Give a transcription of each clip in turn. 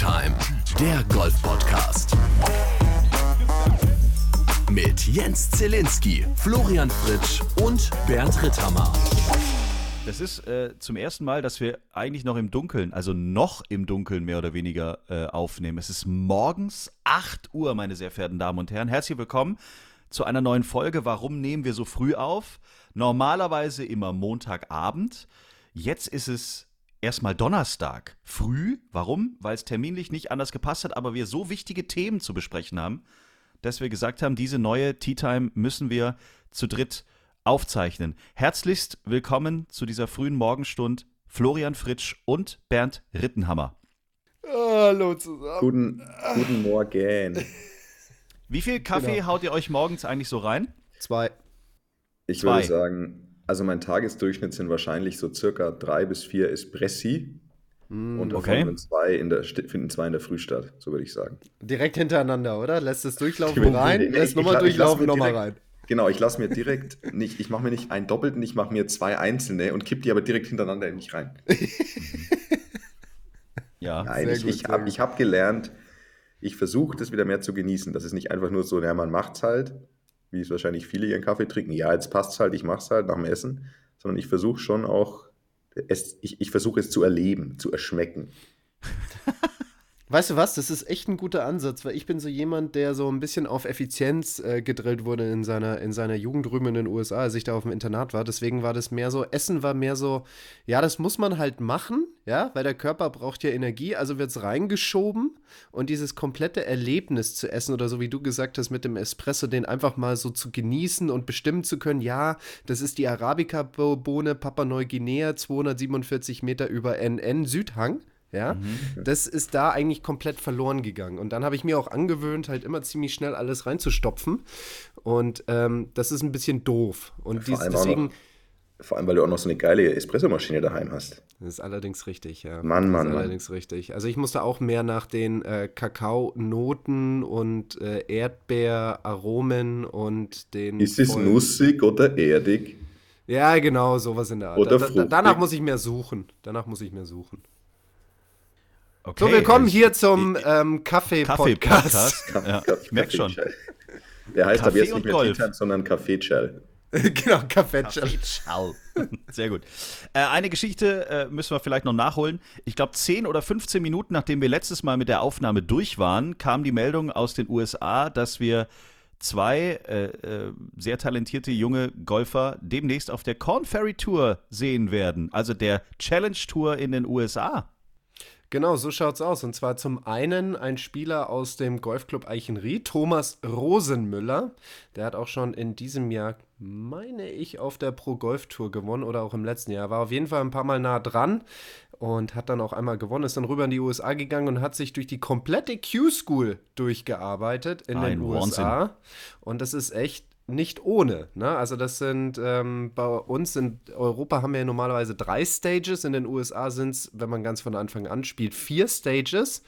Time, der Golf-Podcast. Mit Jens Zielinski, Florian Fritsch und Bernd Ritthammer. Das ist äh, zum ersten Mal, dass wir eigentlich noch im Dunkeln, also noch im Dunkeln mehr oder weniger äh, aufnehmen. Es ist morgens 8 Uhr, meine sehr verehrten Damen und Herren. Herzlich willkommen zu einer neuen Folge. Warum nehmen wir so früh auf? Normalerweise immer Montagabend. Jetzt ist es erstmal Donnerstag früh. Warum? Weil es terminlich nicht anders gepasst hat, aber wir so wichtige Themen zu besprechen haben, dass wir gesagt haben, diese neue Tea Time müssen wir zu dritt aufzeichnen. Herzlichst willkommen zu dieser frühen Morgenstund Florian Fritsch und Bernd Rittenhammer. Hallo zusammen. Guten, guten Morgen. Wie viel Kaffee Genau. haut ihr euch morgens eigentlich so rein? Zwei. Ich Zwei. würde sagen, also mein Tagesdurchschnitt sind wahrscheinlich so circa drei bis vier Espressi. und davon okay. finden zwei, in der, finden zwei in der Früh statt, so würde ich sagen. Direkt hintereinander, oder? Lässt es durchlaufen Ich- rein, ich- lässt ich- nochmal durchlaufen, mir nochmal direkt- rein. Genau, ich lasse mir direkt nicht, ich mache mir nicht einen doppelten, ich mache mir zwei einzelne und kipp die aber direkt hintereinander in mich rein. Ja. Nein, Sehr ich, gut, ich habe hab gelernt, ich versuche das wieder mehr zu genießen. Das ist nicht einfach nur so, ja, man macht's halt, wie es wahrscheinlich viele ihren Kaffee trinken. Ja, jetzt passt's halt, ich mach's halt nach dem Essen. Sondern ich versuche schon auch, es, ich, ich versuche es zu erleben, zu erschmecken. Weißt du was, das ist echt ein guter Ansatz, weil ich bin so jemand, der so ein bisschen auf Effizienz äh, gedrillt wurde in seiner, in seiner Jugend drüben in den USA, als ich da auf dem Internat war. Deswegen war das mehr so, Essen war mehr so, ja, das muss man halt machen, ja, weil der Körper braucht ja Energie, also wird es reingeschoben und dieses komplette Erlebnis zu essen oder so wie du gesagt hast mit dem Espresso, den einfach mal so zu genießen und bestimmen zu können, ja, das ist die Arabica-Bohne Papua Neuguinea, 247 Meter über NN Südhang. Ja, das ist da eigentlich komplett verloren gegangen. Und dann habe ich mir auch angewöhnt, halt immer ziemlich schnell alles reinzustopfen. Und ähm, das ist ein bisschen doof. Und Vor dies, deswegen, noch, vor allem, weil du auch noch so eine geile Espressomaschine daheim hast. das ist allerdings richtig, ja. Mann, das Mann, ist Mann. allerdings richtig. Also ich musste auch mehr nach den äh, Kakaonoten und äh, Erdbeeraromen und den. Ist es nussig oder erdig? Ja, genau, sowas in der Art. Oder da, da, danach muss ich mehr suchen. Danach muss ich mehr suchen. Okay, So, willkommen ich- hier zum ähm, Kaffee-Podcast. Kaffee-Podcast. Ja, ich merke schon. Der heißt Kaffee jetzt und nicht mehr Time, sondern Kaffee-Chall. genau, Kaffee. Ciao. Sehr gut. Äh, eine Geschichte äh, müssen wir vielleicht noch nachholen. Ich glaube, 10 oder 15 Minuten, nachdem wir letztes Mal mit der Aufnahme durch waren, kam die Meldung aus den USA, dass wir zwei äh, äh, sehr talentierte junge Golfer demnächst auf der Corn Ferry Tour sehen werden. Also der Challenge Tour in den USA. Genau, so schaut's aus. Und zwar zum einen ein Spieler aus dem Golfclub Eichenried, Thomas Rosenmüller. Der hat auch schon in diesem Jahr, meine ich, auf der Pro Golf Tour gewonnen oder auch im letzten Jahr. War auf jeden Fall ein paar Mal nah dran und hat dann auch einmal gewonnen, ist dann rüber in die USA gegangen und hat sich durch die komplette Q-School durchgearbeitet in Ein den USA. Und das ist echt nicht ohne. Ne? Also das sind ähm, bei uns in Europa haben wir ja normalerweise drei Stages. In den USA sind es, wenn man ganz von Anfang an spielt, vier Stages.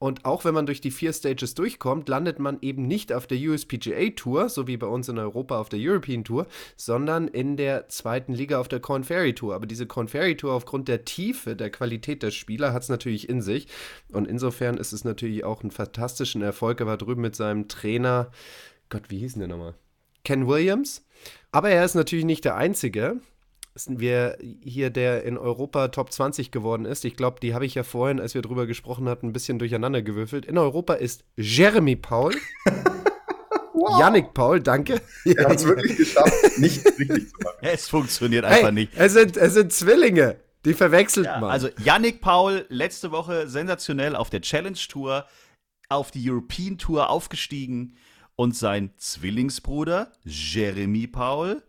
Und auch wenn man durch die vier Stages durchkommt, landet man eben nicht auf der USPGA Tour, so wie bei uns in Europa auf der European Tour, sondern in der zweiten Liga auf der Corn Ferry Tour. Aber diese Corn Ferry Tour aufgrund der Tiefe, der Qualität der Spieler hat es natürlich in sich. Und insofern ist es natürlich auch ein fantastischen Erfolg. Er war drüben mit seinem Trainer, Gott, wie hieß denn der nochmal? Ken Williams. Aber er ist natürlich nicht der Einzige. Sind wir hier, der in Europa Top 20 geworden ist. Ich glaube, die habe ich ja vorhin, als wir drüber gesprochen hatten, ein bisschen durcheinander gewürfelt. In Europa ist Jeremy Paul. Yannick Paul, danke. Er hat es wirklich geschafft, nicht richtig zu machen. Es funktioniert einfach Hey, nicht. es sind, es sind Zwillinge. Die verwechselt man. Also Yannick Paul letzte Woche sensationell auf der Challenge Tour auf die European Tour aufgestiegen und sein Zwillingsbruder Jeremy Paul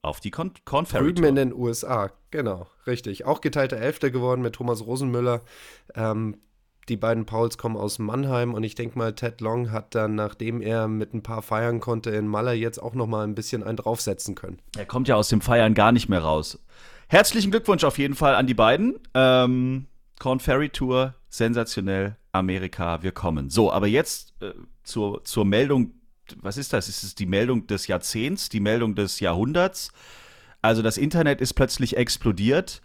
auf die Con Corn Ferry Drüben in Tour. den USA, genau, richtig. Auch geteilter Elfter geworden mit Thomas Rosenmüller. Ähm, die beiden Pauls kommen aus Mannheim und ich denke mal, Ted Long hat dann, nachdem er mit ein paar feiern konnte in Malle, jetzt auch noch mal ein bisschen einen draufsetzen können. Er kommt ja aus dem Feiern gar nicht mehr raus. Herzlichen Glückwunsch auf jeden Fall an die beiden. Ähm, Corn Ferry Tour, sensationell, Amerika, wir kommen. So, aber jetzt äh, zur, zur Meldung, was ist das? Ist es die Meldung des Jahrzehnts, die Meldung des Jahrhunderts? Also das Internet ist plötzlich explodiert.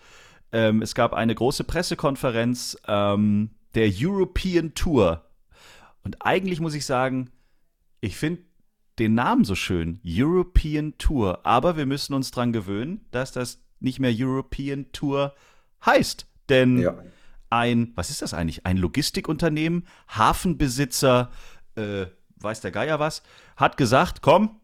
Ähm, es gab eine große Pressekonferenz. Ähm, der European Tour. Und eigentlich muss ich sagen, ich finde den Namen so schön, European Tour. Aber wir müssen uns dran gewöhnen, dass das nicht mehr European Tour heißt. Denn Ja. Ein, was ist das eigentlich? Ein Logistikunternehmen, Hafenbesitzer, äh, weiß der Geier was, hat gesagt, komm,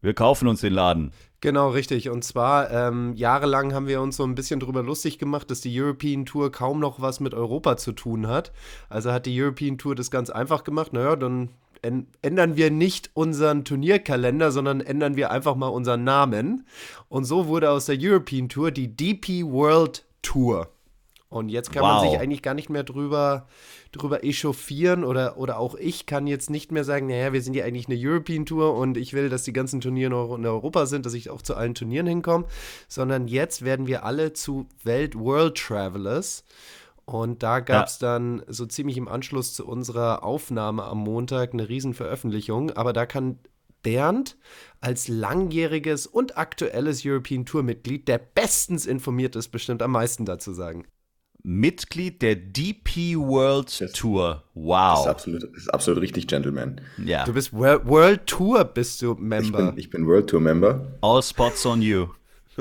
wir kaufen uns den Laden. Genau, richtig. Und zwar, ähm, jahrelang haben wir uns so ein bisschen drüber lustig gemacht, dass die European Tour kaum noch was mit Europa zu tun hat. Also hat die European Tour das ganz einfach gemacht. Naja, dann änd- ändern wir nicht unseren Turnierkalender, sondern ändern wir einfach mal unseren Namen. Und so wurde aus der European Tour die DP World Tour. Und jetzt kann man Wow. sich eigentlich gar nicht mehr drüber, drüber echauffieren oder, oder auch ich kann jetzt nicht mehr sagen, naja, wir sind ja eigentlich eine European Tour und ich will, dass die ganzen Turniere noch in Europa sind, dass ich auch zu allen Turnieren hinkomme, sondern jetzt werden wir alle zu Welt World Travelers. Und da gab es dann so ziemlich im Anschluss zu unserer Aufnahme am Montag eine Riesenveröffentlichung. Aber da kann Bernd als langjähriges und aktuelles European Tour-Mitglied, der bestens informiert ist, bestimmt am meisten dazu sagen. Mitglied der DP World Das- Tour. Das ist Wow. absolut, das ist absolut richtig, Gentleman. Ja. Du bist World, World Tour, bist du Ich Member. bin, ich bin World Tour Member. All spots on you.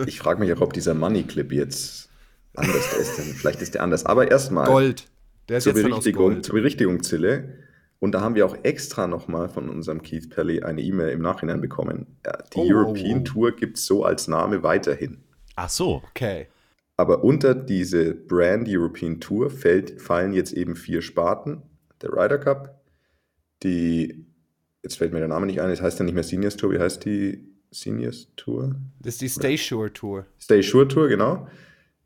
Ich frage mich auch, ob dieser Money Clip jetzt anders ist. Vielleicht ist der anders. Aber erstmal Gold. Der ist zur jetzt Berichtigung, Gold. zur Berichtigung, Zille. Und da haben wir auch extra nochmal von unserem Keith Pelly eine E-Mail im Nachhinein bekommen. Die Oh, European oh, oh. Tour gibt es so als Name weiterhin. Ach so. Okay. Aber unter diese Brand European Tour fällt, fallen jetzt eben vier Sparten. Der Ryder Cup, die, jetzt fällt mir der Name nicht ein, es heißt ja nicht mehr Seniors Tour, wie heißt die Seniors Tour? Das ist die Stay Sure Tour. Stay Sure Tour, genau.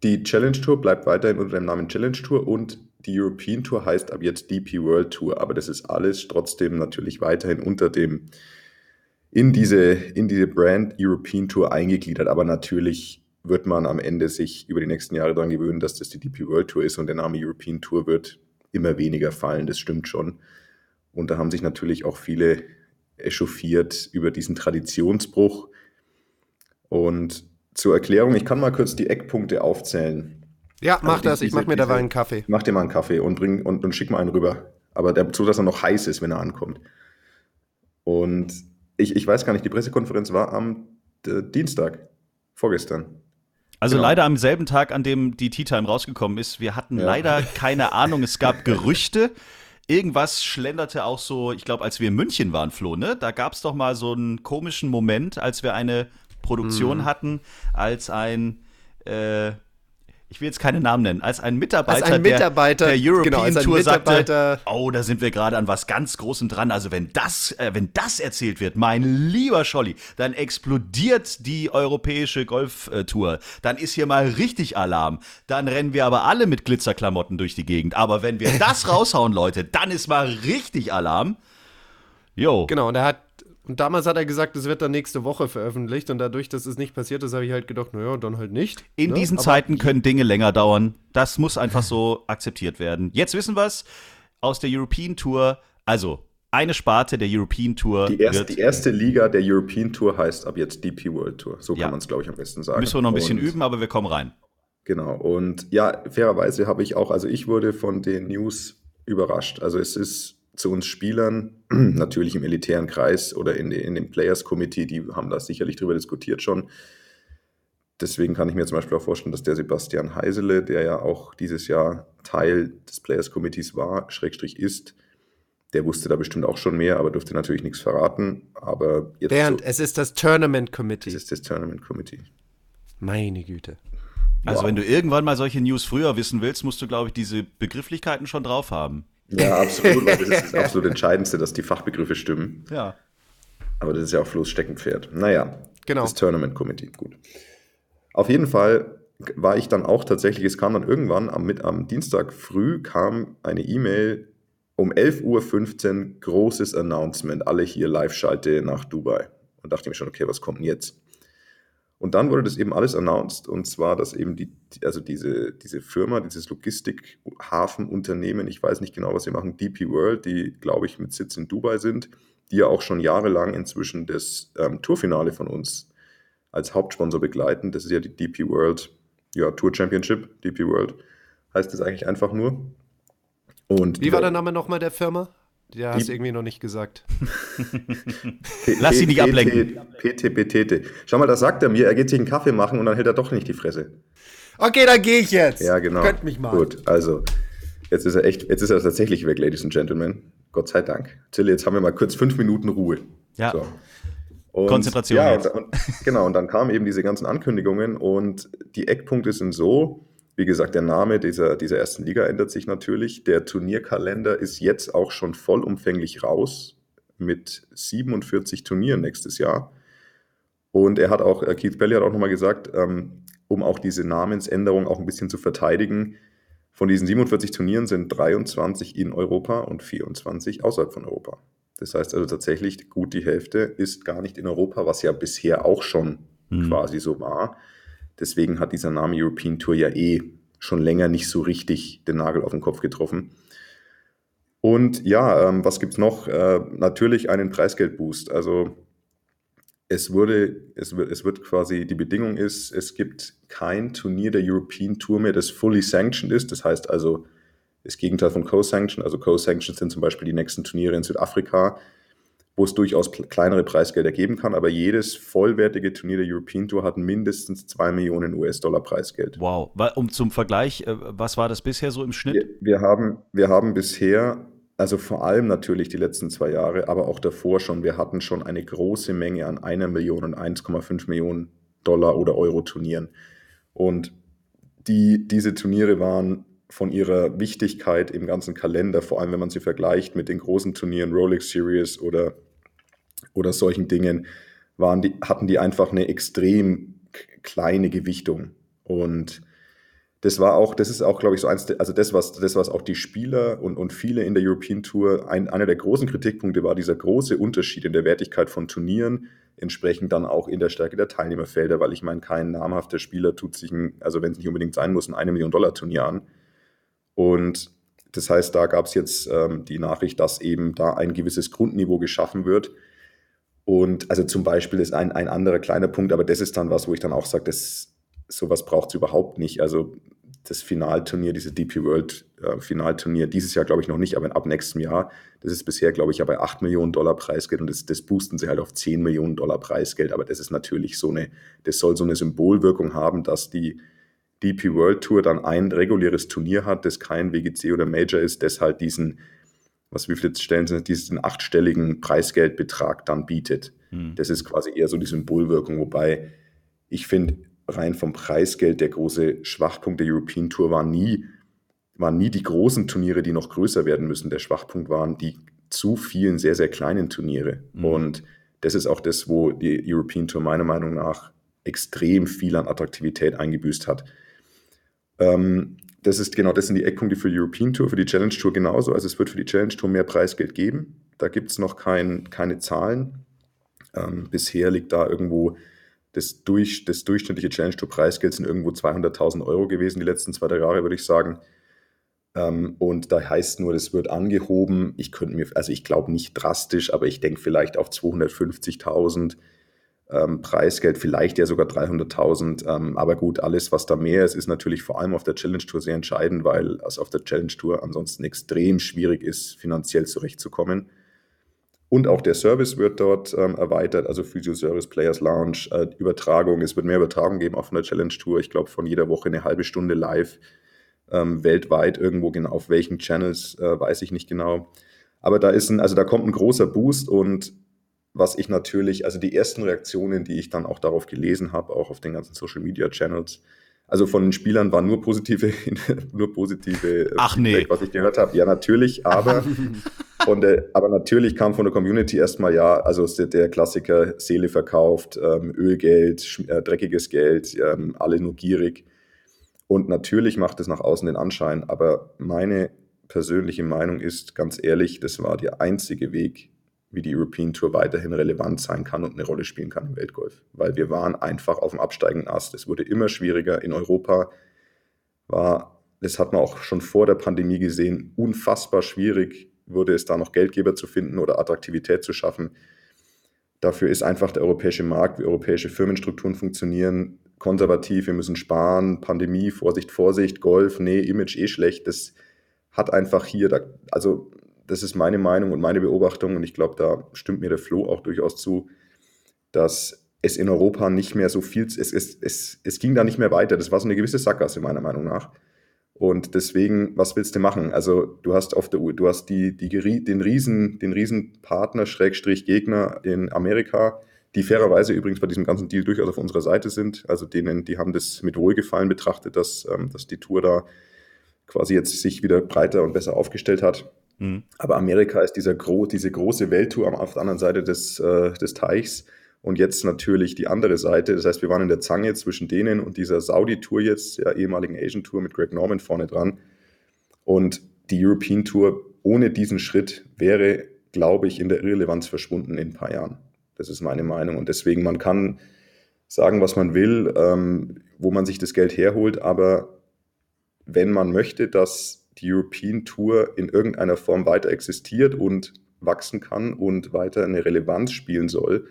Die Challenge Tour bleibt weiterhin unter dem Namen Challenge Tour und die European Tour heißt ab jetzt DP World Tour. Aber das ist alles trotzdem natürlich weiterhin unter dem, in diese, in diese Brand European Tour eingegliedert. Aber natürlich wird man am Ende sich über die nächsten Jahre daran gewöhnen, dass das die DP World Tour ist und der Name European Tour wird immer weniger fallen. Das stimmt schon. Und da haben sich natürlich auch viele echauffiert über diesen Traditionsbruch. Und zur Erklärung, ich kann mal kurz die Eckpunkte aufzählen. Ja, mach Also die- das. Ich mach mir dabei einen Kaffee. Mach dir mal einen Kaffee und, bring, und, und schick mal einen rüber. Aber so, dass er noch heiß ist, wenn er ankommt. Und ich, ich weiß gar nicht, die Pressekonferenz war am äh, Dienstag, vorgestern. Also Genau. leider am selben Tag, an dem die Tea Time rausgekommen ist. Wir hatten Ja. leider keine Ahnung. Es gab Gerüchte. Irgendwas schlenderte auch so, ich glaube, als wir in München waren, Flo, ne? Da gab es doch mal so einen komischen Moment, als wir eine Produktion Mhm. hatten, als ein, äh, ich will jetzt keine Namen nennen, als ein Mitarbeiter, Als ein Mitarbeiter, der, der European genau, Tour sagte, oh, da sind wir gerade an was ganz Großem dran. Also wenn das, äh, wenn das erzählt wird, mein lieber Scholli, dann explodiert die europäische Golftour. Dann ist hier mal richtig Alarm. Dann rennen wir aber alle mit Glitzerklamotten durch die Gegend. Aber wenn wir das raushauen, Leute, dann ist mal richtig Alarm. Jo. Genau, und er hat. Und damals hat er gesagt, es wird dann nächste Woche veröffentlicht. Und dadurch, dass es nicht passiert ist, habe ich halt gedacht, naja, dann halt nicht. In ne? diesen Aber Zeiten können Dinge länger dauern. Das muss einfach so akzeptiert werden. Jetzt wissen wir es aus der European Tour. Also, eine Sparte der European Tour Die, erst, wird. die erste Liga der European Tour heißt ab jetzt DP World Tour. So Ja. kann man es, glaube ich, am besten sagen. müssen wir noch ein bisschen Und- üben, aber wir kommen rein. Genau. Und ja, fairerweise habe ich auch, also ich wurde von den News überrascht. Also es ist zu uns Spielern, natürlich im elitären Kreis oder in, in dem Players Committee, die haben da sicherlich drüber diskutiert schon. Deswegen kann ich mir zum Beispiel auch vorstellen, dass der Sebastian Heisele, der ja auch dieses Jahr Teil des Players Committees war, Schrägstrich ist, der wusste da bestimmt auch schon mehr, aber durfte natürlich nichts verraten. Aber jetzt Bernd, so, es ist das Tournament Committee. das ist das Tournament Committee. Meine Güte. Also, Wow. wenn du irgendwann mal solche News früher wissen willst, musst du, glaube ich, diese Begrifflichkeiten schon drauf haben. Ja, absolut, weil das ist das absolut Entscheidendste, dass die Fachbegriffe stimmen. Ja. Aber das ist ja auch Flo's Steckenpferd. Naja, Genau. das Tournament Committee, gut. Auf jeden Fall war ich dann auch tatsächlich, es kam dann irgendwann am, mit, am Dienstag früh kam eine E-Mail um 11.15 Uhr, großes Announcement, alle hier Live-Schalte nach Dubai. Und dachte mir schon, okay, was kommt denn jetzt? Und dann wurde das eben alles announced und zwar, dass eben die, also diese, diese Firma, dieses Logistik-Hafenunternehmen, ich weiß nicht genau, was sie machen, DP World, die, glaube ich, mit Sitz in Dubai sind, die ja auch schon jahrelang inzwischen das ähm, Tourfinale von uns als Hauptsponsor begleiten. Das ist ja die DP World ja, Tour Championship, DP World heißt es eigentlich einfach nur. Und Wie war der Name nochmal der Firma? Ja, hast du irgendwie noch nicht gesagt. Lass sie nicht ablenken. PTPTT. Schau mal, das sagt er mir. Er geht sich einen Kaffee machen und dann hält er doch nicht die Fresse. Okay, dann gehe ich jetzt. Ja, genau. Könnt mich mal. Gut, also, jetzt ist er echt, jetzt ist er tatsächlich weg, Ladies and Gentlemen. Gott sei Dank. Tilly, jetzt haben wir mal kurz fünf Minuten Ruhe. Ja. So. Und, Konzentration. Ja, und, und, genau, und dann kamen eben diese ganzen Ankündigungen und die Eckpunkte sind so, wie gesagt, der Name dieser, dieser ersten Liga ändert sich natürlich. Der Turnierkalender ist jetzt auch schon vollumfänglich raus mit 47 Turnieren nächstes Jahr. Und er hat auch, äh, Keith Belly hat auch nochmal gesagt, ähm, um auch diese Namensänderung auch ein bisschen zu verteidigen, von diesen 47 Turnieren sind 23 in Europa und 24 außerhalb von Europa. Das heißt also tatsächlich, gut die Hälfte ist gar nicht in Europa, was ja bisher auch schon mhm. quasi so war. Deswegen hat dieser Name European Tour ja eh schon länger nicht so richtig den Nagel auf den Kopf getroffen. Und ja, ähm, was gibt es noch? Äh, natürlich einen Preisgeldboost. Also es wurde, es wird, es wird quasi, die Bedingung ist, es gibt kein Turnier der European Tour mehr, das fully sanctioned ist. Das heißt also, das Gegenteil von Co-Sanction. Also Co-Sanctions sind zum Beispiel die nächsten Turniere in Südafrika, wo es durchaus kleinere Preisgelder geben kann, aber jedes vollwertige Turnier der European Tour hat mindestens 2 Millionen US-Dollar Preisgeld. Wow. Um zum Vergleich, äh, was war das bisher so im Schnitt? Wir, wir, haben, wir haben bisher, also vor allem natürlich die letzten zwei Jahre, aber auch davor schon, wir hatten schon eine große Menge an einer Million und 1,5 Millionen Dollar oder Euro Turnieren. Und die, diese Turniere waren von ihrer Wichtigkeit im ganzen Kalender, vor allem wenn man sie vergleicht mit den großen Turnieren, Rolex Series oder, oder solchen Dingen, waren die, hatten die einfach eine extrem kleine Gewichtung. Und das war auch, das ist auch, glaube ich, so eins, also das, was, das, was auch die Spieler und, und viele in der European Tour, ein, einer der großen Kritikpunkte war dieser große Unterschied in der Wertigkeit von Turnieren, entsprechend dann auch in der Stärke der Teilnehmerfelder, weil ich meine, kein namhafter Spieler tut sich, ein, also wenn es nicht unbedingt sein muss, ein 1 Million Dollar Turnier an. Und das heißt, da gab es jetzt ähm, die Nachricht, dass eben da ein gewisses Grundniveau geschaffen wird. Und also zum Beispiel ist ein, ein anderer kleiner Punkt, aber das ist dann was, wo ich dann auch sage, das, sowas braucht es überhaupt nicht. Also das Finalturnier, diese DP World äh, Finalturnier, dieses Jahr glaube ich noch nicht, aber ab nächstem Jahr, das ist bisher, glaube ich, ja bei 8 Millionen Dollar Preisgeld und das, das boosten sie halt auf 10 Millionen Dollar Preisgeld. Aber das ist natürlich so eine, das soll so eine Symbolwirkung haben, dass die DP World Tour dann ein reguläres Turnier hat, das kein WGC oder Major ist, das halt diesen, was wie viele Stellen sind, diesen achtstelligen Preisgeldbetrag dann bietet. Mhm. Das ist quasi eher so die Symbolwirkung, wobei ich finde, rein vom Preisgeld der große Schwachpunkt der European Tour war nie, waren nie die großen Turniere, die noch größer werden müssen. Der Schwachpunkt waren die zu vielen sehr, sehr kleinen Turniere. Mhm. Und das ist auch das, wo die European Tour meiner Meinung nach extrem viel an Attraktivität eingebüßt hat. Ähm, das ist genau, das sind die Eckpunkte für die European Tour, für die Challenge Tour genauso. Also es wird für die Challenge Tour mehr Preisgeld geben. Da gibt es noch kein, keine Zahlen. Ähm, bisher liegt da irgendwo das, durch, das durchschnittliche Challenge Tour Preisgeld sind irgendwo 200.000 Euro gewesen die letzten zwei, drei Jahre, würde ich sagen. Ähm, und da heißt nur, das wird angehoben. Ich könnte mir, also ich glaube nicht drastisch, aber ich denke vielleicht auf 250.000 ähm, Preisgeld, vielleicht ja sogar 300.000. Ähm, aber gut, alles, was da mehr ist, ist natürlich vor allem auf der Challenge Tour sehr entscheidend, weil es auf der Challenge Tour ansonsten extrem schwierig ist, finanziell zurechtzukommen. Und auch der Service wird dort ähm, erweitert, also Physio-Service, Players Lounge, äh, Übertragung. Es wird mehr Übertragung geben, auch von der Challenge Tour. Ich glaube, von jeder Woche eine halbe Stunde live ähm, weltweit irgendwo genau auf welchen Channels, äh, weiß ich nicht genau. Aber da ist ein, also da kommt ein großer Boost und was ich natürlich, also die ersten Reaktionen, die ich dann auch darauf gelesen habe, auch auf den ganzen Social Media Channels, also von den Spielern waren nur positive, nur positive äh, Ach Feedback, nee. was ich gehört habe. Ja, natürlich, aber von der, aber natürlich kam von der Community erstmal ja, also der Klassiker Seele verkauft, ähm, Ölgeld, äh, dreckiges Geld, ähm, alle nur gierig. Und natürlich macht es nach außen den Anschein, aber meine persönliche Meinung ist, ganz ehrlich, das war der einzige Weg, wie die European Tour weiterhin relevant sein kann und eine Rolle spielen kann im Weltgolf. Weil wir waren einfach auf dem absteigenden Ast. Es wurde immer schwieriger. In Europa war, das hat man auch schon vor der Pandemie gesehen, unfassbar schwierig wurde es da noch Geldgeber zu finden oder Attraktivität zu schaffen. Dafür ist einfach der europäische Markt, wie europäische Firmenstrukturen funktionieren, konservativ, wir müssen sparen, Pandemie, Vorsicht, Vorsicht, Golf, nee, Image eh schlecht. Das hat einfach hier, also das ist meine Meinung und meine Beobachtung und ich glaube, da stimmt mir der Flo auch durchaus zu, dass es in Europa nicht mehr so viel, es, es, es, es ging da nicht mehr weiter. Das war so eine gewisse Sackgasse meiner Meinung nach. Und deswegen, was willst du machen? Also du hast auf der du hast die, die, den Riesen, den Riesenpartner, Schrägstrich Gegner in Amerika, die fairerweise übrigens bei diesem ganzen Deal durchaus auf unserer Seite sind. Also denen, die haben das mit Wohlgefallen betrachtet, dass, ähm, dass die Tour da quasi jetzt sich wieder breiter und besser aufgestellt hat. Mhm. Aber Amerika ist dieser gro diese große Welttour auf der anderen Seite des, äh, des Teichs und jetzt natürlich die andere Seite. Das heißt, wir waren in der Zange zwischen denen und dieser Saudi-Tour jetzt, der ehemaligen Asian-Tour mit Greg Norman vorne dran. Und die European Tour ohne diesen Schritt wäre, glaube ich, in der Irrelevanz verschwunden in ein paar Jahren. Das ist meine Meinung. Und deswegen, man kann sagen, was man will, ähm, wo man sich das Geld herholt, aber wenn man möchte, dass die European Tour in irgendeiner Form weiter existiert und wachsen kann und weiter eine Relevanz spielen soll,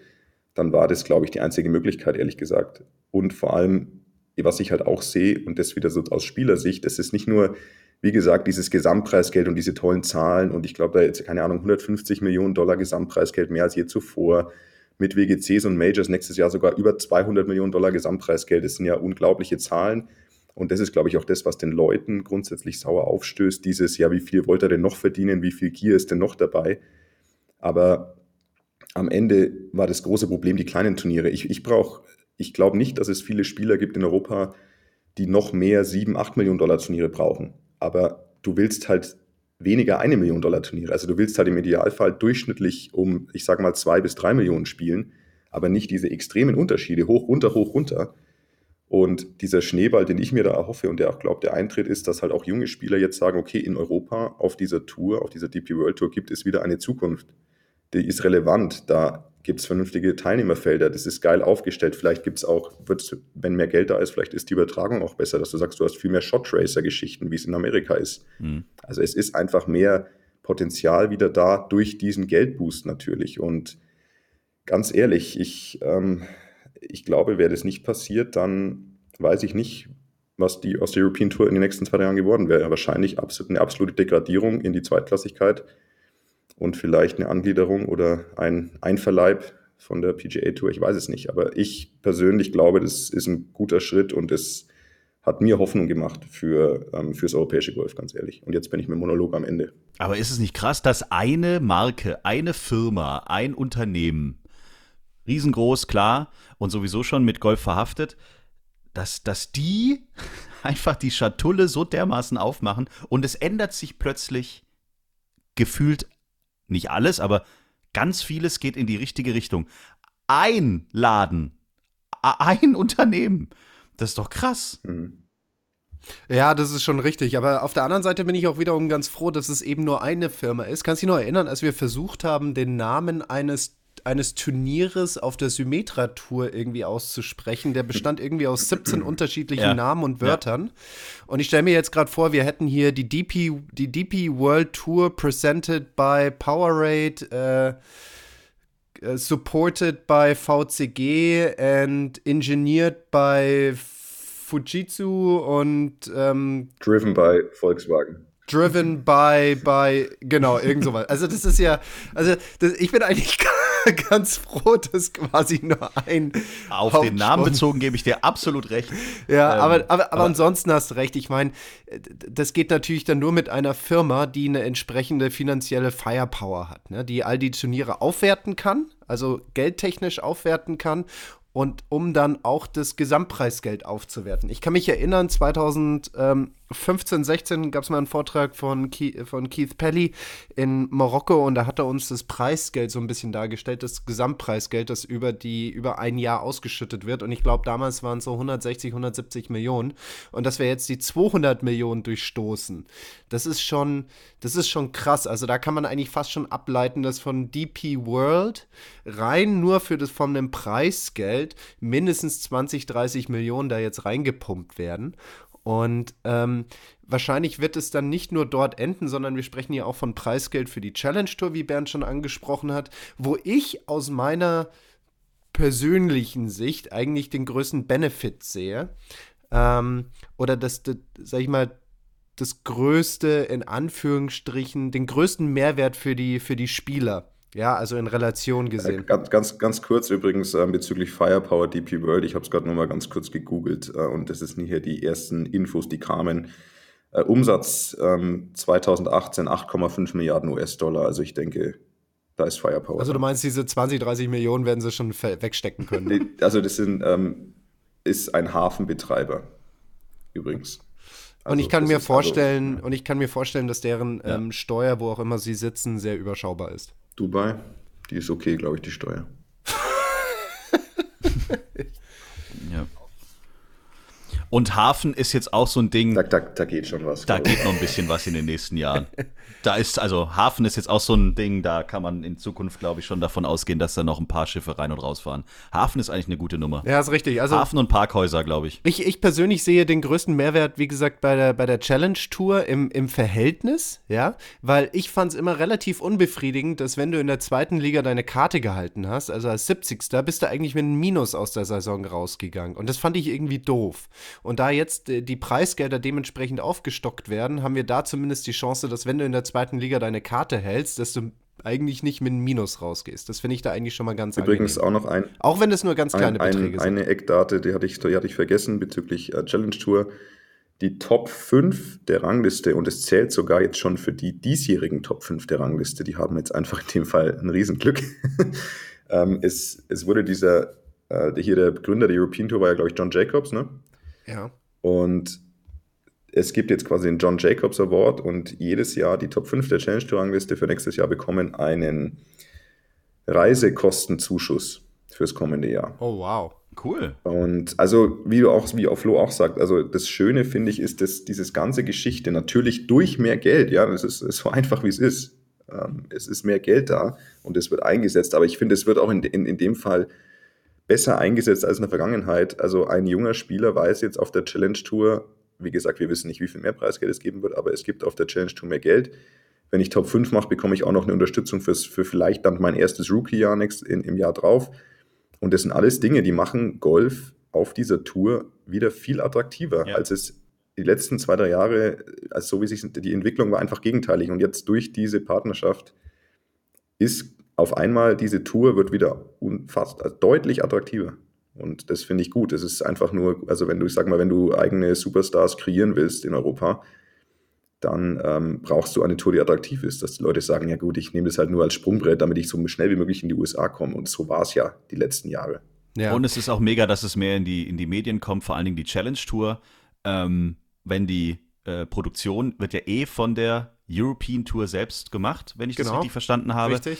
dann war das, glaube ich, die einzige Möglichkeit, ehrlich gesagt. Und vor allem, was ich halt auch sehe, und das wieder so aus Spielersicht, das ist nicht nur, wie gesagt, dieses Gesamtpreisgeld und diese tollen Zahlen und ich glaube, da jetzt, keine Ahnung, 150 Millionen Dollar Gesamtpreisgeld, mehr als je zuvor, mit WGCs und Majors nächstes Jahr sogar über 200 Millionen Dollar Gesamtpreisgeld. Das sind ja unglaubliche Zahlen. Und das ist, glaube ich, auch das, was den Leuten grundsätzlich sauer aufstößt. Dieses, ja, wie viel wollt er denn noch verdienen? Wie viel Gier ist denn noch dabei? Aber am Ende war das große Problem die kleinen Turniere. Ich, ich brauche, ich glaube nicht, dass es viele Spieler gibt in Europa, die noch mehr 7, 8 Millionen Dollar Turniere brauchen. Aber du willst halt weniger eine Million Dollar Turniere. Also du willst halt im Idealfall durchschnittlich um, ich sage mal, zwei bis drei Millionen spielen, aber nicht diese extremen Unterschiede, hoch, runter, hoch, runter. Und dieser Schneeball, den ich mir da erhoffe und der auch glaubt, der eintritt, ist, dass halt auch junge Spieler jetzt sagen, okay, in Europa auf dieser Tour, auf dieser DP World Tour gibt es wieder eine Zukunft die ist relevant. Da gibt es vernünftige Teilnehmerfelder, das ist geil aufgestellt. Vielleicht gibt es auch, wird's, wenn mehr Geld da ist, vielleicht ist die Übertragung auch besser, dass du sagst, du hast viel mehr Shot-Racer-Geschichten, wie es in Amerika ist. Mhm. Also es ist einfach mehr Potenzial wieder da durch diesen Geldboost natürlich. Und ganz ehrlich, ich, ähm, ich glaube, wäre das nicht passiert, dann weiß ich nicht, was die aus der European Tour in den nächsten zwei Jahren geworden wäre. Wahrscheinlich eine absolute Degradierung in die Zweitklassigkeit und vielleicht eine Angliederung oder ein Einverleib von der PGA Tour. Ich weiß es nicht. Aber ich persönlich glaube, das ist ein guter Schritt und es hat mir Hoffnung gemacht für ähm, fürs europäische Golf, ganz ehrlich. Und jetzt bin ich mit Monolog am Ende. Aber ist es nicht krass, dass eine Marke, eine Firma, ein Unternehmen, riesengroß, klar, und sowieso schon mit Golf verhaftet, dass, dass die einfach die Schatulle so dermaßen aufmachen und es ändert sich plötzlich gefühlt nicht alles, aber ganz vieles geht in die richtige Richtung. Ein Laden, ein Unternehmen, das ist doch krass. Mhm. Ja, das ist schon richtig. Aber auf der anderen Seite bin ich auch wiederum ganz froh, dass es eben nur eine Firma ist. Kannst du dich noch erinnern, als wir versucht haben, den Namen eines eines Turnieres auf der Symmetra-Tour irgendwie auszusprechen. Der bestand irgendwie aus 17 unterschiedlichen ja. Namen und Wörtern. Ja. Und ich stelle mir jetzt gerade vor, wir hätten hier die DP, die DP World Tour presented by Powerade, äh, supported by VCG and engineered by Fujitsu und ähm, driven by Volkswagen driven by, by, genau, irgend sowas. Also das ist ja, also das, ich bin eigentlich ganz froh, dass quasi nur ein. Auf den Namen bezogen gebe ich dir absolut recht. Ja, ähm, aber, aber, aber, aber, ansonsten hast du recht. Ich meine, das geht natürlich dann nur mit einer Firma, die eine entsprechende finanzielle Firepower hat, ne? die all die Turniere aufwerten kann, also geldtechnisch aufwerten kann und um dann auch das Gesamtpreisgeld aufzuwerten. Ich kann mich erinnern, 2015, 16 gab es mal einen Vortrag von, Keith, von Keith Pelly in Marokko und da hat er uns das Preisgeld so ein bisschen dargestellt, das Gesamtpreisgeld, das über die über ein Jahr ausgeschüttet wird und ich glaube damals waren es so 160, 170 Millionen und dass wir jetzt die 200 Millionen durchstoßen. Das ist schon das ist schon krass. Also da kann man eigentlich fast schon ableiten, dass von DP World rein nur für das von dem Preisgeld mindestens 20, 30 Millionen da jetzt reingepumpt werden. Und ähm, wahrscheinlich wird es dann nicht nur dort enden, sondern wir sprechen hier auch von Preisgeld für die Challenge Tour, wie Bernd schon angesprochen hat, wo ich aus meiner persönlichen Sicht eigentlich den größten Benefit sehe. Ähm, oder das, das, sag ich mal, das größte, in Anführungsstrichen, den größten Mehrwert für die, für die Spieler. Ja, also in Relation gesehen. Äh, ganz, ganz, ganz kurz übrigens äh, bezüglich Firepower DP World. Ich habe es gerade nur mal ganz kurz gegoogelt äh, und das ist nicht hier die ersten Infos, die kamen. Äh, Umsatz 2018 8,5 Milliarden US-Dollar. Also ich denke, da ist Firepower. Also du meinst, diese 20, 30 Millionen werden sie schon wegstecken können? Also das sind, ähm, ist ein Hafenbetreiber übrigens. Also, und ich kann mir also vorstellen, also, und ich kann mir vorstellen, dass deren ja. ähm, Steuer, wo auch immer sie sitzen, sehr überschaubar ist. Dubai, die ist okay, glaube ich, die Steuer. ja. Und Hafen ist jetzt auch so ein Ding. Da, da, da geht schon was. Da geht noch ein bisschen was in den nächsten Jahren. Da ist, also Hafen ist jetzt auch so ein Ding, da kann man in Zukunft, glaube ich, schon davon ausgehen, dass da noch ein paar Schiffe rein und rausfahren. Hafen ist eigentlich eine gute Nummer. Ja, ist richtig. Also, Hafen und Parkhäuser, glaube ich. ich. Ich persönlich sehe den größten Mehrwert, wie gesagt, bei der, bei der Challenge-Tour im, im Verhältnis, ja, weil ich fand es immer relativ unbefriedigend, dass wenn du in der zweiten Liga deine Karte gehalten hast, also als 70. bist du eigentlich mit einem Minus aus der Saison rausgegangen. Und das fand ich irgendwie doof. Und da jetzt äh, die Preisgelder dementsprechend aufgestockt werden, haben wir da zumindest die Chance, dass wenn du in der zweiten Liga deine Karte hältst, dass du eigentlich nicht mit einem Minus rausgehst. Das finde ich da eigentlich schon mal ganz Übrigens angenehm. auch noch ein. Auch wenn es nur ganz kleine ein, Beträge ein, sind. Eine Eckdate, die hatte ich, die hatte ich vergessen bezüglich äh, Challenge Tour. Die Top 5 der Rangliste, und es zählt sogar jetzt schon für die diesjährigen Top 5 der Rangliste, die haben jetzt einfach in dem Fall ein Riesenglück. ähm, es, es wurde dieser, äh, hier der Gründer der European Tour war ja, glaube ich, John Jacobs, ne? Ja. Und es gibt jetzt quasi den John Jacobs Award und jedes Jahr die Top 5 der Challenge Tour Rangliste für nächstes Jahr bekommen einen Reisekostenzuschuss fürs kommende Jahr. Oh, wow. Cool. Und also, wie du auch, wie auch Flo auch sagt, also das Schöne finde ich, ist, dass dieses ganze Geschichte natürlich durch mehr Geld, ja, es ist, ist so einfach wie es ist. Ähm, es ist mehr Geld da und es wird eingesetzt, aber ich finde, es wird auch in, in, in dem Fall besser eingesetzt als in der Vergangenheit. Also ein junger Spieler weiß jetzt auf der Challenge Tour, wie gesagt, wir wissen nicht, wie viel mehr Preisgeld es geben wird, aber es gibt auf der Challenge Tour mehr Geld. Wenn ich Top 5 mache, bekomme ich auch noch eine Unterstützung fürs, für vielleicht dann mein erstes Rookie-Jahr im Jahr drauf. Und das sind alles Dinge, die machen Golf auf dieser Tour wieder viel attraktiver, ja. als es die letzten zwei, drei Jahre, also so wie sich die Entwicklung war einfach gegenteilig. Und jetzt durch diese Partnerschaft ist auf einmal diese Tour wird wieder fast also deutlich attraktiver. Und das finde ich gut. Es ist einfach nur, also wenn du, ich sag mal, wenn du eigene Superstars kreieren willst in Europa, dann ähm, brauchst du eine Tour, die attraktiv ist, dass die Leute sagen, ja gut, ich nehme das halt nur als Sprungbrett, damit ich so schnell wie möglich in die USA komme. Und so war es ja die letzten Jahre. Ja. Und es ist auch mega, dass es mehr in die, in die Medien kommt, vor allen Dingen die Challenge Tour. Ähm, wenn die äh, Produktion wird ja eh von der European Tour selbst gemacht, wenn ich genau. das richtig verstanden habe. Richtig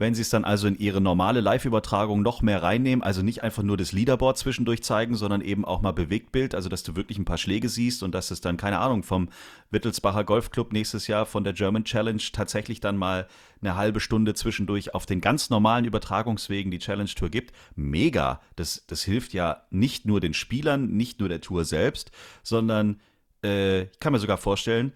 wenn sie es dann also in ihre normale Live-Übertragung noch mehr reinnehmen, also nicht einfach nur das Leaderboard zwischendurch zeigen, sondern eben auch mal Bewegtbild, also dass du wirklich ein paar Schläge siehst und dass es dann, keine Ahnung, vom Wittelsbacher Golfclub nächstes Jahr von der German Challenge tatsächlich dann mal eine halbe Stunde zwischendurch auf den ganz normalen Übertragungswegen die Challenge Tour gibt. Mega. Das, das hilft ja nicht nur den Spielern, nicht nur der Tour selbst, sondern äh, ich kann mir sogar vorstellen,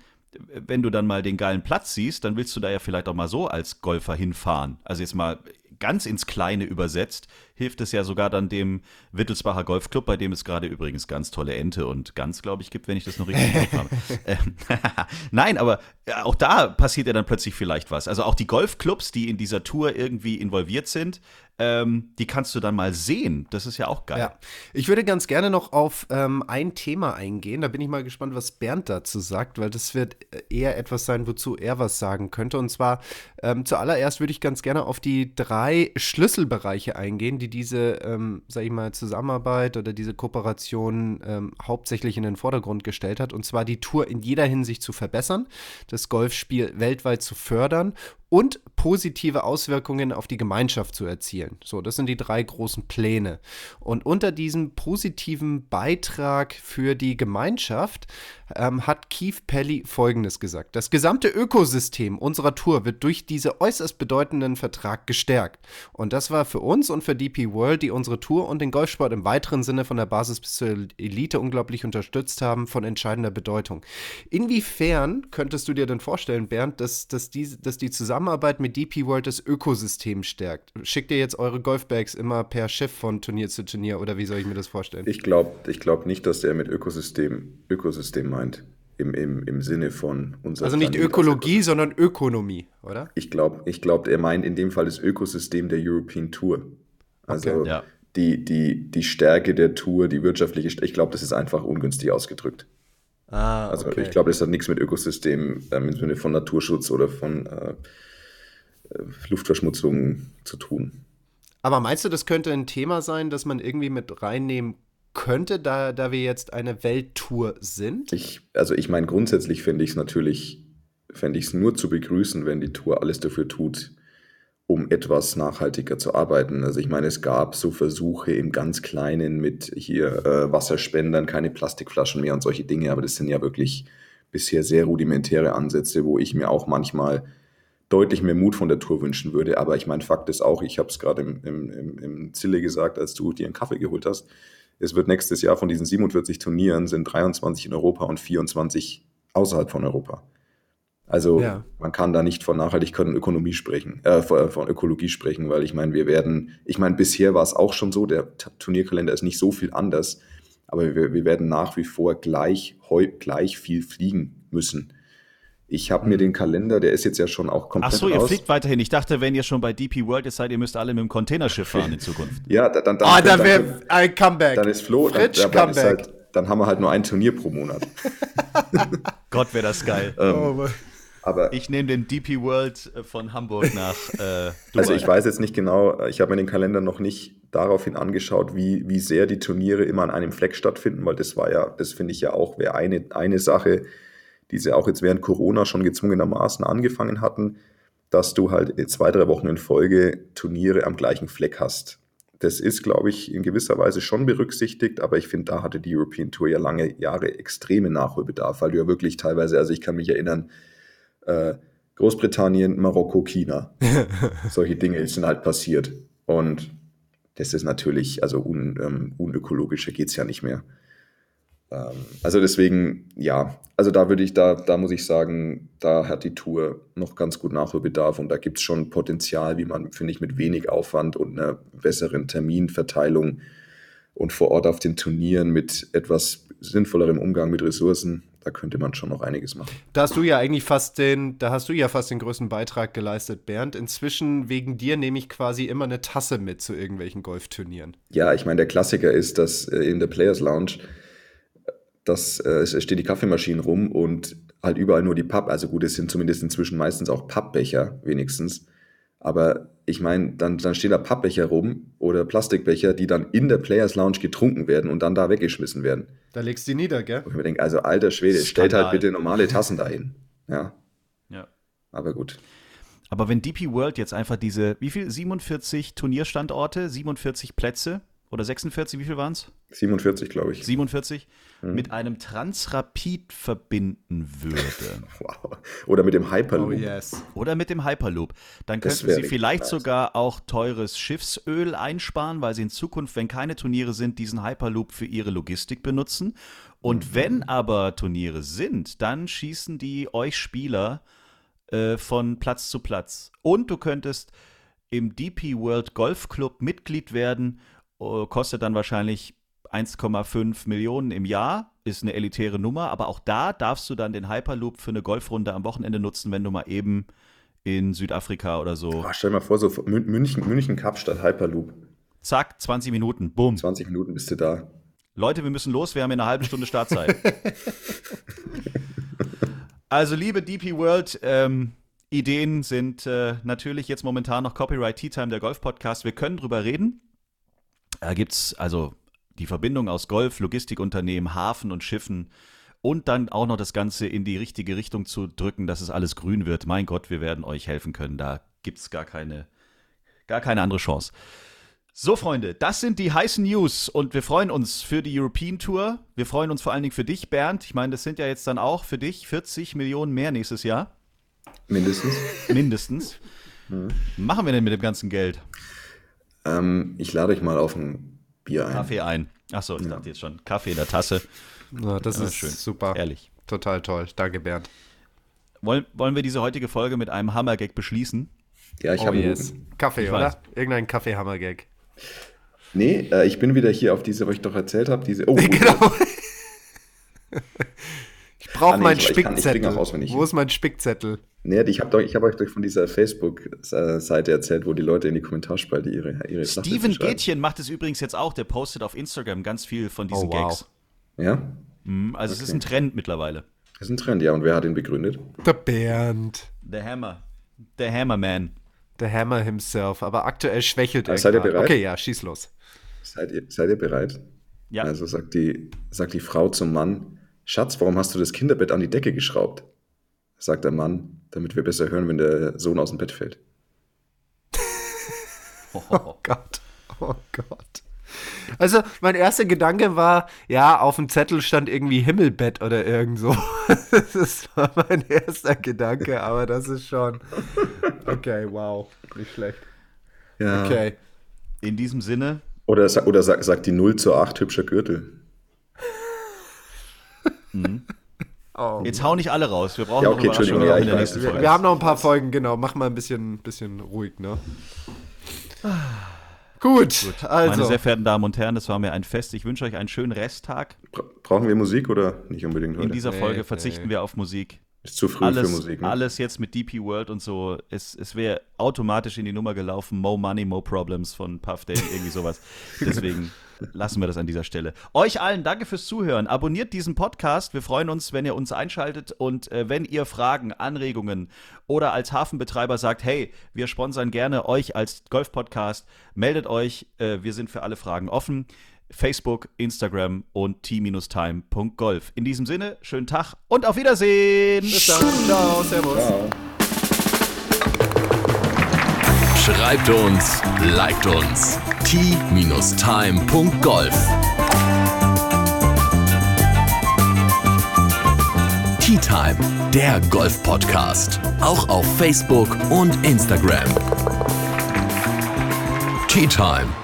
wenn du dann mal den geilen Platz siehst, dann willst du da ja vielleicht auch mal so als Golfer hinfahren. Also jetzt mal ganz ins Kleine übersetzt, hilft es ja sogar dann dem Wittelsbacher Golfclub, bei dem es gerade übrigens ganz tolle Ente und Gans, glaube ich, gibt, wenn ich das noch richtig im habe. Ähm, Nein, aber auch da passiert ja dann plötzlich vielleicht was. Also auch die Golfclubs, die in dieser Tour irgendwie involviert sind, ähm, die kannst du dann mal sehen. Das ist ja auch geil. Ja. Ich würde ganz gerne noch auf ähm, ein Thema eingehen. Da bin ich mal gespannt, was Bernd dazu sagt, weil das wird eher etwas sein, wozu er was sagen könnte. Und zwar ähm, zuallererst würde ich ganz gerne auf die drei Schlüsselbereiche eingehen, die diese, ähm, sag ich mal, Zusammenarbeit oder diese Kooperation ähm, hauptsächlich in den Vordergrund gestellt hat. Und zwar die Tour in jeder Hinsicht zu verbessern, das Golfspiel weltweit zu fördern und positive Auswirkungen auf die Gemeinschaft zu erzielen. So, das sind die drei großen Pläne. Und unter diesem positiven Beitrag für die Gemeinschaft ähm, hat Keith Pelly Folgendes gesagt. Das gesamte Ökosystem unserer Tour wird durch diesen äußerst bedeutenden Vertrag gestärkt. Und das war für uns und für DP World, die unsere Tour und den Golfsport im weiteren Sinne von der Basis bis zur Elite unglaublich unterstützt haben, von entscheidender Bedeutung. Inwiefern könntest du dir denn vorstellen, Bernd, dass, dass, die, dass die Zusammenarbeit mit DP World das Ökosystem stärkt? Schickt ihr jetzt eure Golfbags immer per Schiff von Turnier zu Turnier oder wie soll ich mir das vorstellen? Ich glaube ich glaub nicht, dass er mit Ökosystem, Ökosystem meint. Im, im, im Sinne von unserer Also nicht Planet. Ökologie, sondern Ökonomie, oder? Ich glaube, ich glaub, er meint in dem Fall das Ökosystem der European Tour. Also Okay. Ja. die, die, die Stärke der Tour, die wirtschaftliche, St- ich glaube, das ist einfach ungünstig ausgedrückt. Ah, Also ich glaube, das hat nichts mit Ökosystem ähm, im Sinne von Naturschutz oder von äh, äh, Luftverschmutzung zu tun. Aber meinst du, das könnte ein Thema sein, das man irgendwie mit reinnehmen könnte, da, da wir jetzt eine Welttour sind? Ich, also ich meine, grundsätzlich fände ich es natürlich, fände ich es nur zu begrüßen, wenn die Tour alles dafür tut, um etwas nachhaltiger zu arbeiten. Also ich meine, es gab so Versuche im ganz Kleinen mit hier äh, Wasserspendern, keine Plastikflaschen mehr und solche Dinge, aber das sind ja wirklich bisher sehr rudimentäre Ansätze, wo ich mir auch manchmal deutlich mehr Mut von der Tour wünschen würde. Aber ich meine, Fakt ist auch, ich habe es gerade im, im, im Zille gesagt, als du dir einen Kaffee geholt hast, es wird nächstes Jahr von diesen 47 Turnieren sind 23 in Europa und 24 außerhalb von Europa. Also Ja. man kann da nicht von Nachhaltigkeit und Ökonomie sprechen, äh, von, Ökologie sprechen, weil ich meine, wir werden, ich meine, bisher war es auch schon so, der Turnierkalender ist nicht so viel anders, aber wir, wir werden nach wie vor gleich, gleich viel fliegen müssen. Ich habe mir den Kalender, der ist jetzt ja schon auch Ach komplett so, ihr raus. fliegt weiterhin. Ich dachte, wenn ihr schon bei DP World jetzt seid, ihr müsst alle mit dem Containerschiff fahren in Zukunft. Ja, da- dann, dann, Ah, da dann- wäre ein Comeback. dann ist Flo, dann, Fritsch dann, dann, ist Comeback. halt, dann haben wir halt nur ein Turnier pro Monat. Gott, wäre das geil. oh, Mann. Aber Ich nehme den DP World äh, von Hamburg nach äh, Dubai. Also ich weiß jetzt nicht genau, ich habe mir den Kalender noch nicht daraufhin angeschaut, wie, wie sehr die Turniere immer an einem Fleck stattfinden, weil das war ja, das finde ich ja auch, wäre eine, eine Sache, die sie auch jetzt während Corona schon gezwungenermaßen angefangen hatten, dass du halt zwei, drei Wochen in Folge Turniere am gleichen Fleck hast. Das ist, glaube ich, in gewisser Weise schon berücksichtigt, aber ich finde, da hatte die European Tour ja lange Jahre extreme Nachholbedarf, weil du ja wirklich teilweise, also ich kann mich erinnern, äh, Großbritannien, Marokko, China. Solche Dinge sind halt passiert. Und das ist natürlich, also un, ähm, unökologischer geht es ja nicht mehr. Ähm, also deswegen, ja, also da würde ich, da, da muss ich sagen, da hat die Tour noch ganz gut Nachholbedarf und da gibt es schon Potenzial, wie man, finde ich, mit wenig Aufwand und einer besseren Terminverteilung und vor Ort auf den Turnieren mit etwas sinnvollerem Umgang mit Ressourcen, da könnte man schon noch einiges machen. Da hast du ja eigentlich fast den, da hast du ja fast den größten Beitrag geleistet, Bernd. Inzwischen wegen dir nehme ich quasi immer eine Tasse mit zu irgendwelchen Golfturnieren. Ja, ich meine, der Klassiker ist, dass äh, in der Players Lounge, dass äh, es stehen die Kaffeemaschinen rum und halt überall nur die Papp, also gut, es sind zumindest inzwischen meistens auch Pappbecher wenigstens. Aber ich meine, dann, dann stehen da Pappbecher rum oder Plastikbecher, die dann in der Players Lounge getrunken werden und dann da weggeschmissen werden. Da legst du die nieder, gell? Wo ich mir denke, also alter Schwede, stellt Skandal. halt bitte normale Tassen dahin. Ja, ja. aber gut. Aber wenn DP World jetzt einfach diese, wie viel? 47 Turnierstandorte, 47 Plätze oder 46, wie viel waren es? 47, glaube ich. 47 Mhm. mit einem Transrapid verbinden würde. Wow. Oder mit dem Hyperloop. Oh yes. Oder mit dem Hyperloop. Dann könnten sie vielleicht nice. sogar auch teures Schiffsöl einsparen, weil sie in Zukunft, wenn keine Turniere sind, diesen Hyperloop für ihre Logistik benutzen. Und Mhm. wenn aber Turniere sind, dann schießen die euch Spieler äh, von Platz zu Platz. Und du könntest im DP World Golf Club Mitglied werden, äh, kostet dann wahrscheinlich 1,5 Millionen im Jahr, ist eine elitäre Nummer, aber auch da darfst du dann den Hyperloop für eine Golfrunde am Wochenende nutzen, wenn du mal eben in Südafrika oder so. Boah, stell dir mal vor, so Mün- München, München Kapstadt Hyperloop. Zack, 20 Minuten, bumm. 20 Minuten bist du da. Leute, wir müssen los, wir haben in einer halben Stunde Startzeit. also, liebe DP World, ähm, Ideen sind äh, natürlich jetzt momentan noch Copyright Tea Time, der Golf-Podcast. Wir können drüber reden. Da gibt es also die Verbindung aus Golf, Logistikunternehmen, Hafen und Schiffen und dann auch noch das Ganze in die richtige Richtung zu drücken, dass es alles grün wird. Mein Gott, wir werden euch helfen können. Da gibt es gar keine, gar keine andere Chance. So, Freunde, das sind die heißen News und wir freuen uns für die European Tour. Wir freuen uns vor allen Dingen für dich, Bernd. Ich meine, das sind ja jetzt dann auch für dich 40 Millionen mehr nächstes Jahr. Mindestens. Mindestens. Machen wir denn mit dem ganzen Geld? ähm, ich lade euch mal auf ein Bier ein. Kaffee ein. Achso, ich dachte jetzt schon. Kaffee in der Tasse. Ja, das Ja, ist schön. super. Ehrlich. Total toll. Danke, Bernd. Wollen, wollen wir diese heutige Folge mit einem Hammergag beschließen? Ja, ich Oh habe yes. Kaffee, Ich oder? weiß. Irgendein Kaffeehammer-Gag. Nee, äh, ich bin wieder hier auf diese, was ich doch erzählt habe. Diese. Oh, Genau. Brauche Ah, nee, meinen ich- ich kann- ich Spickzettel. Wo ist mein Spickzettel? Nee, ich habe hab euch doch von dieser Facebook-Seite erzählt, wo die Leute in die Kommentarspalte ihre, ihre Sachen Steven. Gätchen macht es übrigens jetzt auch. Der postet auf Instagram ganz viel von diesen Oh, wow. Gags. Ja, Mhm, Also es ist ein Trend mittlerweile. das ist ein Trend, ja. Und wer hat ihn begründet? Der Bernd. Der Hammer. Der Hammerman. Der Hammer himself. Aber aktuell schwächelt er. Seid ihr bereit? Okay, ja, schieß los. Seid ihr, seid ihr bereit? Ja. Also sagt die, sagt die Frau zum Mann, Schatz, warum hast du das Kinderbett an die Decke geschraubt? Sagt der Mann, damit wir besser hören, wenn der Sohn aus dem Bett fällt. Oh Gott. Oh Gott. Also, mein erster Gedanke war, ja, auf dem Zettel stand irgendwie Himmelbett oder irgend so. Das war mein erster Gedanke, aber das ist schon. Okay, wow. Nicht schlecht. Ja. Okay. In diesem Sinne, Oder, oder sagt, sagt die 0 zu 8 hübscher Gürtel. Oh. jetzt hau nicht alle raus. Wir brauchen Ja, noch okay, Überraschungen Entschuldigung, ja, in der nächsten Folge. wir haben noch ein paar Folgen, genau. Mach mal ein bisschen, bisschen ruhig, ne? Gut, Meine also. sehr verehrten Damen und Herren, das war mir ein Fest. Ich wünsche euch einen schönen Resttag. Bra brauchen wir Musik oder nicht unbedingt heute? In dieser Nee, Folge verzichten nee. wir auf Musik. Ist zu früh Alles, für Musik. Ne? alles jetzt mit DP World und so. Es, es wäre automatisch in die Nummer gelaufen. Mo Money, Mo Problems von Puff Daddy, irgendwie sowas. Deswegen lassen wir das an dieser Stelle. Euch allen danke fürs Zuhören. Abonniert diesen Podcast. Wir freuen uns, wenn ihr uns einschaltet. Und äh, wenn ihr Fragen, Anregungen oder als Hafenbetreiber sagt, hey, wir sponsern gerne euch als Golf-Podcast, meldet euch. Äh, wir sind für alle Fragen offen. Facebook, Instagram und t-time.golf. In diesem Sinne, schönen Tag und auf Wiedersehen. Bis dann. Ciao, servus. Ciao. Schreibt uns, liked uns. t-time.golf Tea Time, der Golf-Podcast. Auch auf Facebook und Instagram. Tea Time.